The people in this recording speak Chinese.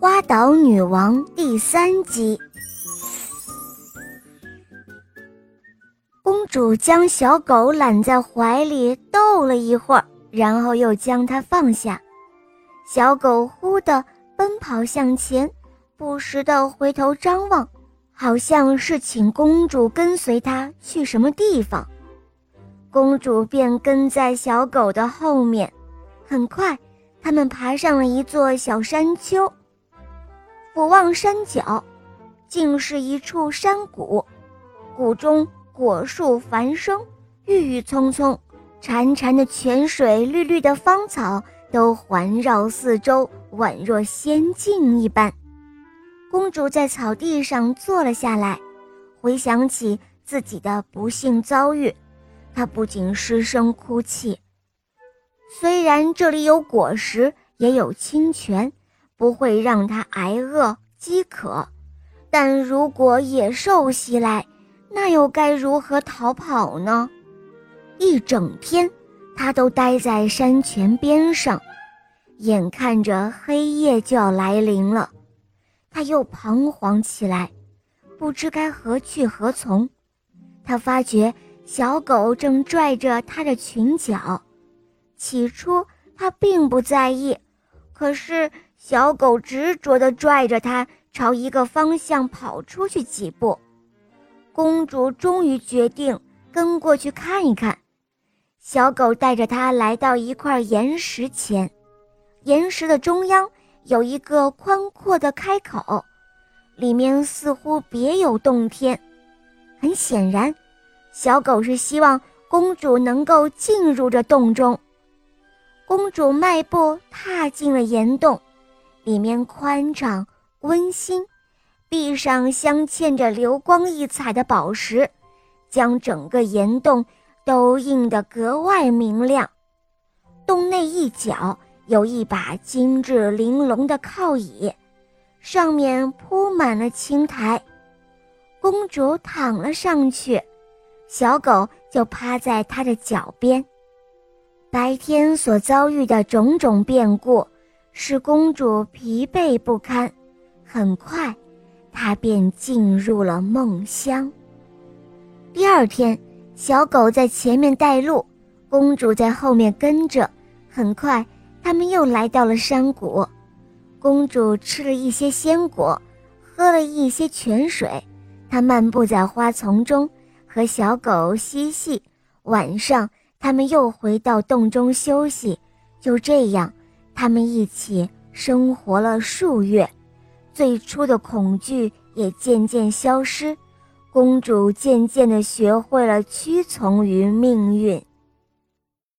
花岛女王第三集，公主将小狗揽在怀里逗了一会儿，然后又将它放下。小狗忽地奔跑向前，不时地回头张望，好像是请公主跟随它去什么地方。公主便跟在小狗的后面。很快，他们爬上了一座小山丘。俯望山脚，竟是一处山谷，谷中果树繁生，郁郁葱葱，潺潺的泉水，绿绿的芳草都环绕四周，宛若仙境一般。公主在草地上坐了下来，回想起自己的不幸遭遇，她不禁失声哭泣。虽然这里有果实，也有清泉。不会让他挨饿饥渴，但如果野兽袭来，那又该如何逃跑呢？一整天，他都待在山泉边上，眼看着黑夜就要来临了，他又彷徨起来，不知该何去何从。他发觉小狗正拽着他的裙角，起初他并不在意，可是。小狗执着地拽着它朝一个方向跑出去几步，公主终于决定跟过去看一看。小狗带着它来到一块岩石前，岩石的中央有一个宽阔的开口，里面似乎别有洞天。很显然，小狗是希望公主能够进入这洞中。公主迈步踏进了岩洞。里面宽敞温馨，壁上镶嵌着流光溢彩的宝石，将整个岩洞都映得格外明亮。洞内一角有一把精致玲珑的靠椅，上面铺满了青苔。公主躺了上去，小狗就趴在她的脚边。白天所遭遇的种种变故。使公主疲惫不堪，很快，她便进入了梦乡。第二天，小狗在前面带路，公主在后面跟着。很快，他们又来到了山谷。公主吃了一些鲜果，喝了一些泉水。她漫步在花丛中，和小狗嬉戏。晚上，他们又回到洞中休息。就这样。他们一起生活了数月，最初的恐惧也渐渐消失，公主渐渐地学会了屈从于命运。